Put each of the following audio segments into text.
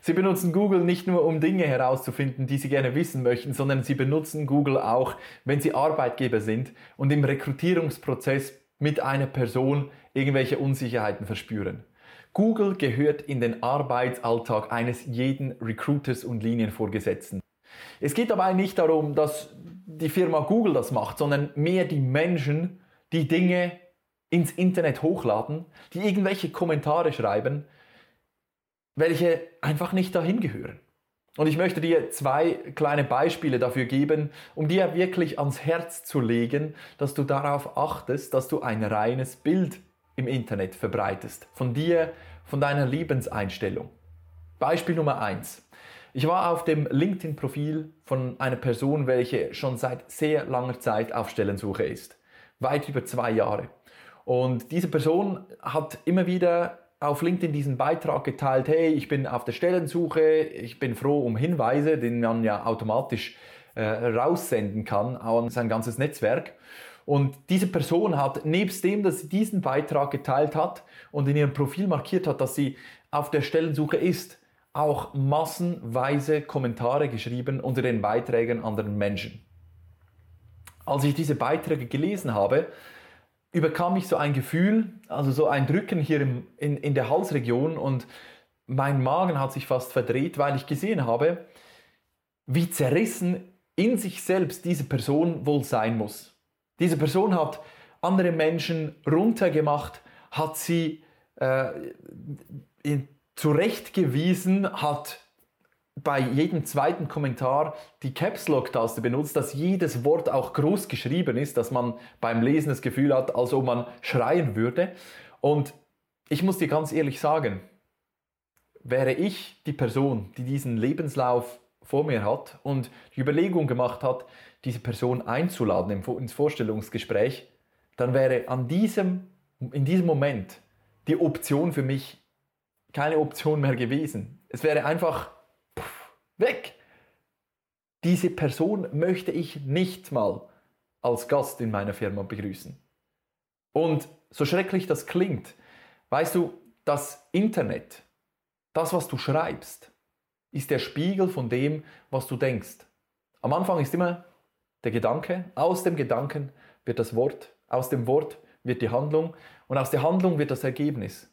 Sie benutzen Google nicht nur, um Dinge herauszufinden, die Sie gerne wissen möchten, sondern Sie benutzen Google auch, wenn Sie Arbeitgeber sind und im Rekrutierungsprozess mit einer Person irgendwelche Unsicherheiten verspüren. Google gehört in den Arbeitsalltag eines jeden Recruiters und Linienvorgesetzten. Es geht dabei nicht darum, dass die Firma Google das macht, sondern mehr die Menschen, die Dinge ins Internet hochladen, die irgendwelche Kommentare schreiben, welche einfach nicht dahin gehören. Und ich möchte dir zwei kleine Beispiele dafür geben, um dir wirklich ans Herz zu legen, dass du darauf achtest, dass du ein reines Bild im Internet verbreitest. Von dir, von deiner Lebenseinstellung. Beispiel Nummer eins: Ich war auf dem LinkedIn-Profil von einer Person, welche schon seit sehr langer Zeit auf Stellensuche ist. Weit über zwei Jahre. Und diese Person hat immer wieder auf LinkedIn diesen Beitrag geteilt, hey, ich bin auf der Stellensuche, ich bin froh um Hinweise, den man ja automatisch äh, raussenden kann an sein ganzes Netzwerk. Und diese Person hat, nebst dem, dass sie diesen Beitrag geteilt hat und in ihrem Profil markiert hat, dass sie auf der Stellensuche ist, auch massenweise Kommentare geschrieben unter den Beiträgen anderen Menschen. Als ich diese Beiträge gelesen habe, überkam mich so ein Gefühl, also so ein Drücken hier im, in, in der Halsregion und mein Magen hat sich fast verdreht, weil ich gesehen habe, wie zerrissen in sich selbst diese Person wohl sein muss. Diese Person hat andere Menschen runtergemacht, hat sie äh, zurechtgewiesen, hat bei jedem zweiten Kommentar die Caps Lock Taste benutzt, dass jedes Wort auch groß geschrieben ist, dass man beim Lesen das Gefühl hat, als ob man schreien würde. Und ich muss dir ganz ehrlich sagen, wäre ich die Person, die diesen Lebenslauf vor mir hat und die Überlegung gemacht hat, diese Person einzuladen ins Vorstellungsgespräch, dann wäre an diesem, in diesem Moment die Option für mich keine Option mehr gewesen. Es wäre einfach Weg! Diese Person möchte ich nicht mal als Gast in meiner Firma begrüßen. Und so schrecklich das klingt, weißt du, das Internet, das, was du schreibst, ist der Spiegel von dem, was du denkst. Am Anfang ist immer der Gedanke, aus dem Gedanken wird das Wort, aus dem Wort wird die Handlung und aus der Handlung wird das Ergebnis.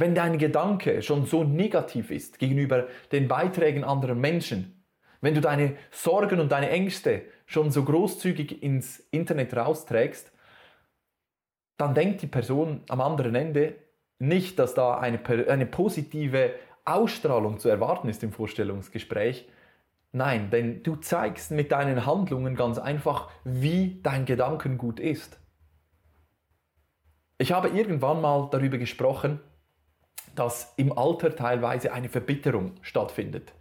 Wenn dein Gedanke schon so negativ ist gegenüber den Beiträgen anderer Menschen, wenn du deine Sorgen und deine Ängste schon so großzügig ins Internet rausträgst, dann denkt die Person am anderen Ende nicht, dass da eine, eine positive Ausstrahlung zu erwarten ist im Vorstellungsgespräch. Nein, denn du zeigst mit deinen Handlungen ganz einfach, wie dein Gedankengut ist. Ich habe irgendwann mal darüber gesprochen, dass im Alter teilweise eine Verbitterung stattfindet.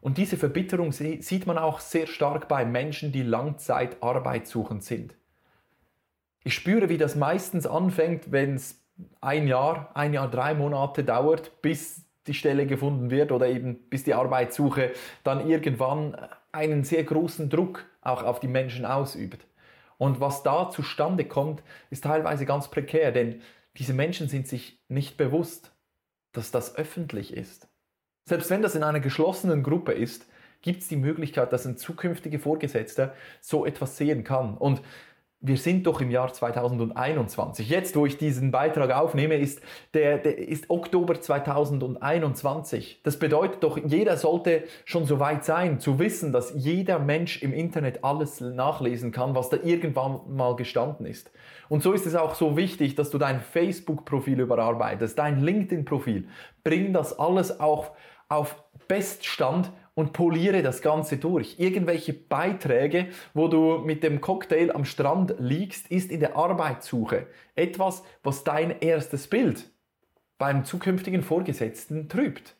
Und diese Verbitterung sieht man auch sehr stark bei Menschen, die Langzeit arbeitssuchend sind. Ich spüre, wie das meistens anfängt, wenn es ein Jahr, ein Jahr, drei Monate dauert, bis die Stelle gefunden wird oder eben bis die Arbeitssuche dann irgendwann einen sehr großen Druck auch auf die Menschen ausübt. Und was da zustande kommt, ist teilweise ganz prekär, denn diese Menschen sind sich nicht bewusst, dass das öffentlich ist. Selbst wenn das in einer geschlossenen Gruppe ist, gibt es die Möglichkeit, dass ein zukünftiger Vorgesetzter so etwas sehen kann. Und wir sind doch im Jahr 2021. Jetzt, wo ich diesen Beitrag aufnehme, ist, der, der ist Oktober 2021. Das bedeutet doch, jeder sollte schon so weit sein, zu wissen, dass jeder Mensch im Internet alles nachlesen kann, was da irgendwann mal gestanden ist. Und so ist es auch so wichtig, dass du dein Facebook-Profil überarbeitest, dein LinkedIn-Profil. Bring das alles auch auf Beststand und poliere das Ganze durch. Irgendwelche Beiträge, wo du mit dem Cocktail am Strand liegst, ist in der Arbeitssuche etwas, was dein erstes Bild beim zukünftigen Vorgesetzten trübt.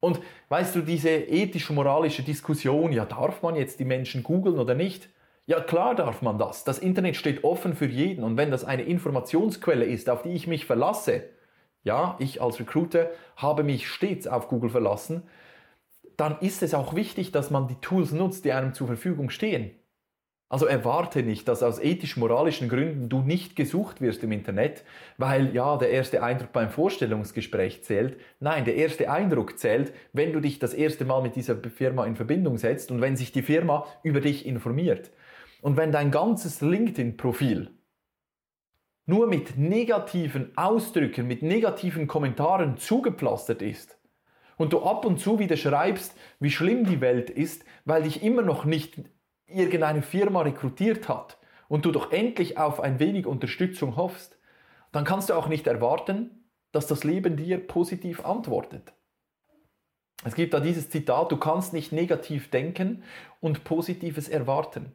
Und weißt du, diese ethisch-moralische Diskussion, ja, darf man jetzt die Menschen googeln oder nicht? Ja, klar darf man das. Das Internet steht offen für jeden. Und wenn das eine Informationsquelle ist, auf die ich mich verlasse, ja, ich als Recruiter habe mich stets auf Google verlassen, dann ist es auch wichtig, dass man die Tools nutzt, die einem zur Verfügung stehen. Also erwarte nicht, dass aus ethisch-moralischen Gründen du nicht gesucht wirst im Internet, weil ja, der erste Eindruck beim Vorstellungsgespräch zählt. Nein, der erste Eindruck zählt, wenn du dich das erste Mal mit dieser Firma in Verbindung setzt und wenn sich die Firma über dich informiert. Und wenn dein ganzes LinkedIn-Profil nur mit negativen Ausdrücken, mit negativen Kommentaren zugepflastert ist und du ab und zu wieder schreibst, wie schlimm die Welt ist, weil dich immer noch nicht irgendeine Firma rekrutiert hat und du doch endlich auf ein wenig Unterstützung hoffst, dann kannst du auch nicht erwarten, dass das Leben dir positiv antwortet. Es gibt da dieses Zitat, du kannst nicht negativ denken und Positives erwarten.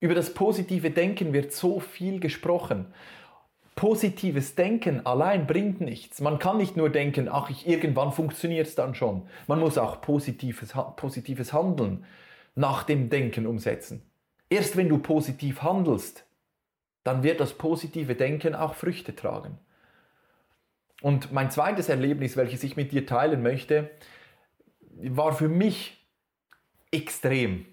Über das positive Denken wird so viel gesprochen. Positives Denken allein bringt nichts. Man kann nicht nur denken, ach, ich, irgendwann funktioniert es dann schon. Man muss auch positives, positives Handeln nach dem Denken umsetzen. Erst wenn du positiv handelst, dann wird das positive Denken auch Früchte tragen. Und mein zweites Erlebnis, welches ich mit dir teilen möchte, war für mich extrem.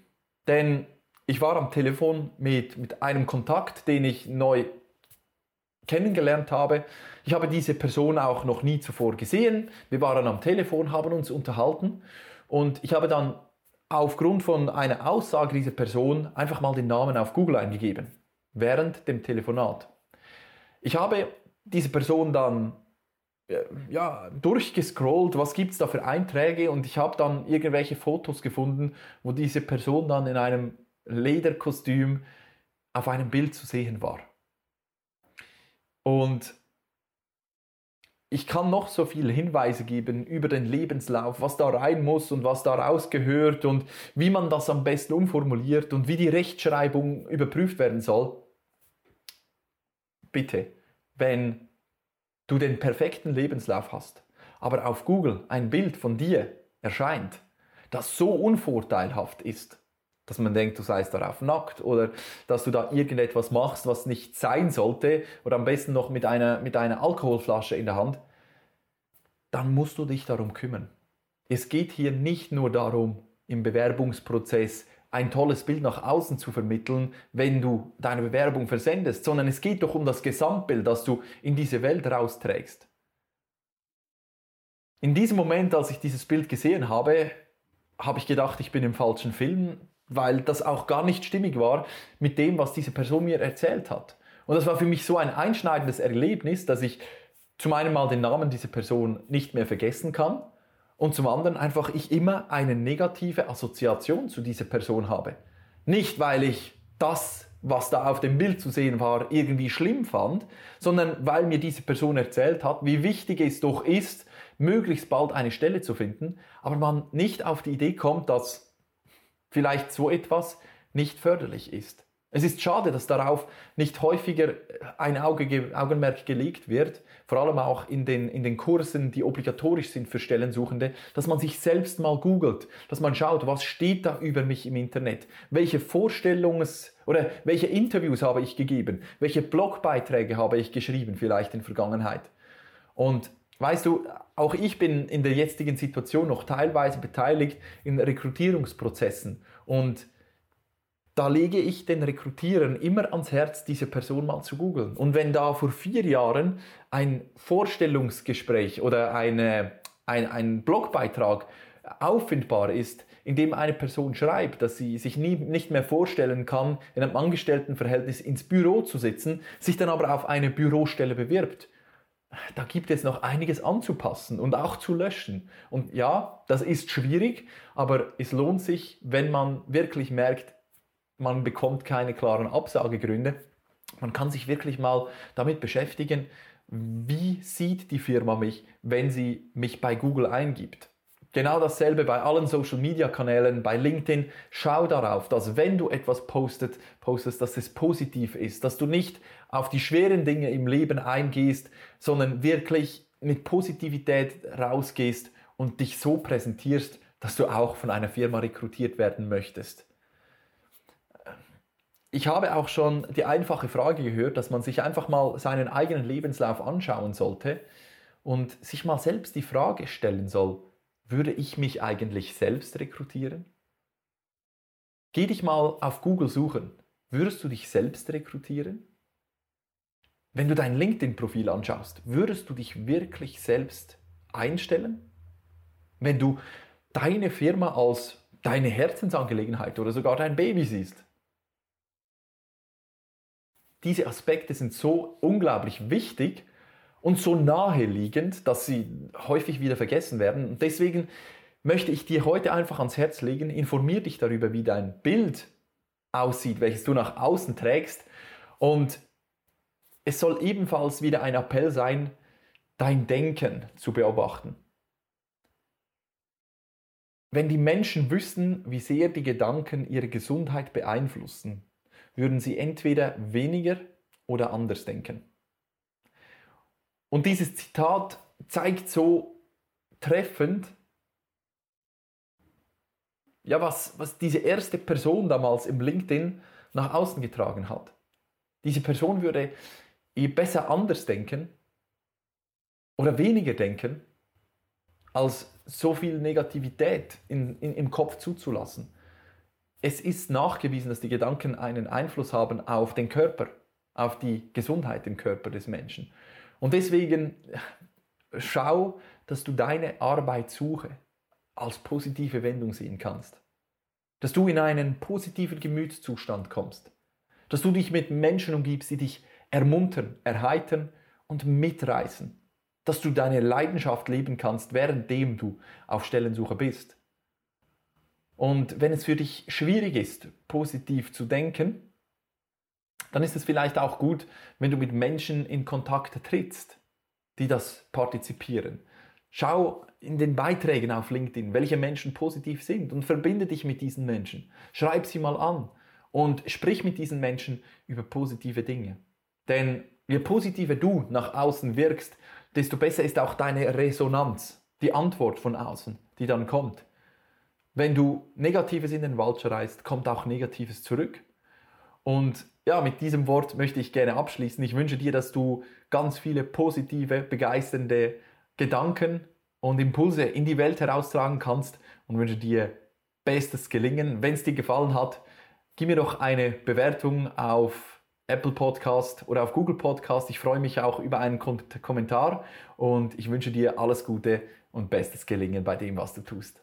Denn ich war am Telefon mit, mit einem Kontakt, den ich neu kennengelernt habe. Ich habe diese Person auch noch nie zuvor gesehen. Wir waren am Telefon, haben uns unterhalten und ich habe dann aufgrund von einer Aussage dieser Person einfach mal den Namen auf Google eingegeben, während dem Telefonat. Ich habe diese Person dann äh, ja, durchgescrollt, was gibt es da für Einträge und ich habe dann irgendwelche Fotos gefunden, wo diese Person dann in einem Lederkostüm auf einem Bild zu sehen war. Und ich kann noch so viele Hinweise geben über den Lebenslauf, was da rein muss und was da rausgehört und wie man das am besten umformuliert und wie die Rechtschreibung überprüft werden soll. Bitte, wenn du den perfekten Lebenslauf hast, aber auf Google ein Bild von dir erscheint, das so unvorteilhaft ist, dass man denkt, du seist darauf nackt oder dass du da irgendetwas machst, was nicht sein sollte oder am besten noch mit einer, mit einer Alkoholflasche in der Hand, dann musst du dich darum kümmern. Es geht hier nicht nur darum, im Bewerbungsprozess ein tolles Bild nach außen zu vermitteln, wenn du deine Bewerbung versendest, sondern es geht doch um das Gesamtbild, das du in diese Welt rausträgst. In diesem Moment, als ich dieses Bild gesehen habe, habe ich gedacht, ich bin im falschen Film, weil das auch gar nicht stimmig war mit dem, was diese Person mir erzählt hat. Und das war für mich so ein einschneidendes Erlebnis, dass ich zum einen mal den Namen dieser Person nicht mehr vergessen kann und zum anderen einfach ich immer eine negative Assoziation zu dieser Person habe. Nicht, weil ich das, was da auf dem Bild zu sehen war, irgendwie schlimm fand, sondern weil mir diese Person erzählt hat, wie wichtig es doch ist, möglichst bald eine Stelle zu finden, aber man nicht auf die Idee kommt, dass vielleicht so etwas nicht förderlich ist. Es ist schade, dass darauf nicht häufiger ein Auge, Augenmerk gelegt wird, vor allem auch in den, in den Kursen, die obligatorisch sind für Stellensuchende, dass man sich selbst mal googelt, dass man schaut, was steht da über mich im Internet, welche Vorstellungs- oder welche Interviews habe ich gegeben, welche Blogbeiträge habe ich geschrieben, vielleicht in Vergangenheit. Und Weißt du, auch ich bin in der jetzigen Situation noch teilweise beteiligt in Rekrutierungsprozessen und da lege ich den Rekrutierern immer ans Herz, diese Person mal zu googeln. Und wenn da vor vier Jahren ein Vorstellungsgespräch oder eine, ein, ein Blogbeitrag auffindbar ist, in dem eine Person schreibt, dass sie sich nie, nicht mehr vorstellen kann, in einem Angestelltenverhältnis ins Büro zu sitzen, sich dann aber auf eine Bürostelle bewirbt, da gibt es noch einiges anzupassen und auch zu löschen. Und ja, das ist schwierig, aber es lohnt sich, wenn man wirklich merkt, man bekommt keine klaren Absagegründe. Man kann sich wirklich mal damit beschäftigen, wie sieht die Firma mich, wenn sie mich bei Google eingibt. Genau dasselbe bei allen Social Media Kanälen, bei LinkedIn. Schau darauf, dass wenn du etwas postet, postest, dass es positiv ist, dass du nicht auf die schweren Dinge im Leben eingehst, sondern wirklich mit Positivität rausgehst und dich so präsentierst, dass du auch von einer Firma rekrutiert werden möchtest. Ich habe auch schon die einfache Frage gehört, dass man sich einfach mal seinen eigenen Lebenslauf anschauen sollte und sich mal selbst die Frage stellen soll, würde ich mich eigentlich selbst rekrutieren? Geh dich mal auf Google suchen. Würdest du dich selbst rekrutieren? Wenn du dein LinkedIn-Profil anschaust, würdest du dich wirklich selbst einstellen? Wenn du deine Firma als deine Herzensangelegenheit oder sogar dein Baby siehst? Diese Aspekte sind so unglaublich wichtig und so naheliegend, dass sie häufig wieder vergessen werden. Und deswegen möchte ich dir heute einfach ans Herz legen, informier dich darüber, wie dein Bild aussieht, welches du nach außen trägst. Und es soll ebenfalls wieder ein Appell sein, dein Denken zu beobachten. Wenn die Menschen wüssten, wie sehr die Gedanken ihre Gesundheit beeinflussen, würden sie entweder weniger oder anders denken. Und dieses Zitat zeigt so treffend, ja, was, was diese erste Person damals im LinkedIn nach außen getragen hat. Diese Person würde je besser anders denken oder weniger denken, als so viel Negativität in, in, im Kopf zuzulassen. Es ist nachgewiesen, dass die Gedanken einen Einfluss haben auf den Körper, auf die Gesundheit im Körper des Menschen. Und deswegen schau, dass du deine Arbeitssuche als positive Wendung sehen kannst. Dass du in einen positiven Gemütszustand kommst. Dass du dich mit Menschen umgibst, die dich ermuntern, erheitern und mitreißen. Dass du deine Leidenschaft leben kannst, währenddem du auf Stellensuche bist. Und wenn es für dich schwierig ist, positiv zu denken, dann ist es vielleicht auch gut, wenn du mit Menschen in Kontakt trittst, die das partizipieren. Schau in den Beiträgen auf LinkedIn, welche Menschen positiv sind und verbinde dich mit diesen Menschen. Schreib sie mal an und sprich mit diesen Menschen über positive Dinge. Denn je positiver du nach außen wirkst, desto besser ist auch deine Resonanz, die Antwort von außen, die dann kommt. Wenn du Negatives in den Wald schreist, kommt auch Negatives zurück. Und ja, mit diesem Wort möchte ich gerne abschließen. Ich wünsche dir, dass du ganz viele positive, begeisternde Gedanken und Impulse in die Welt heraustragen kannst und wünsche dir bestes Gelingen. Wenn es dir gefallen hat, gib mir doch eine Bewertung auf Apple Podcast oder auf Google Podcast. Ich freue mich auch über einen Kommentar und ich wünsche dir alles Gute und bestes Gelingen bei dem, was du tust.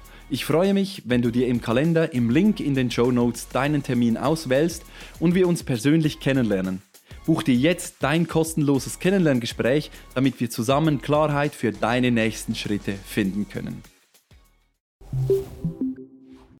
Ich freue mich, wenn du dir im Kalender im Link in den Show Notes deinen Termin auswählst und wir uns persönlich kennenlernen. Buch dir jetzt dein kostenloses Kennenlerngespräch, damit wir zusammen Klarheit für deine nächsten Schritte finden können.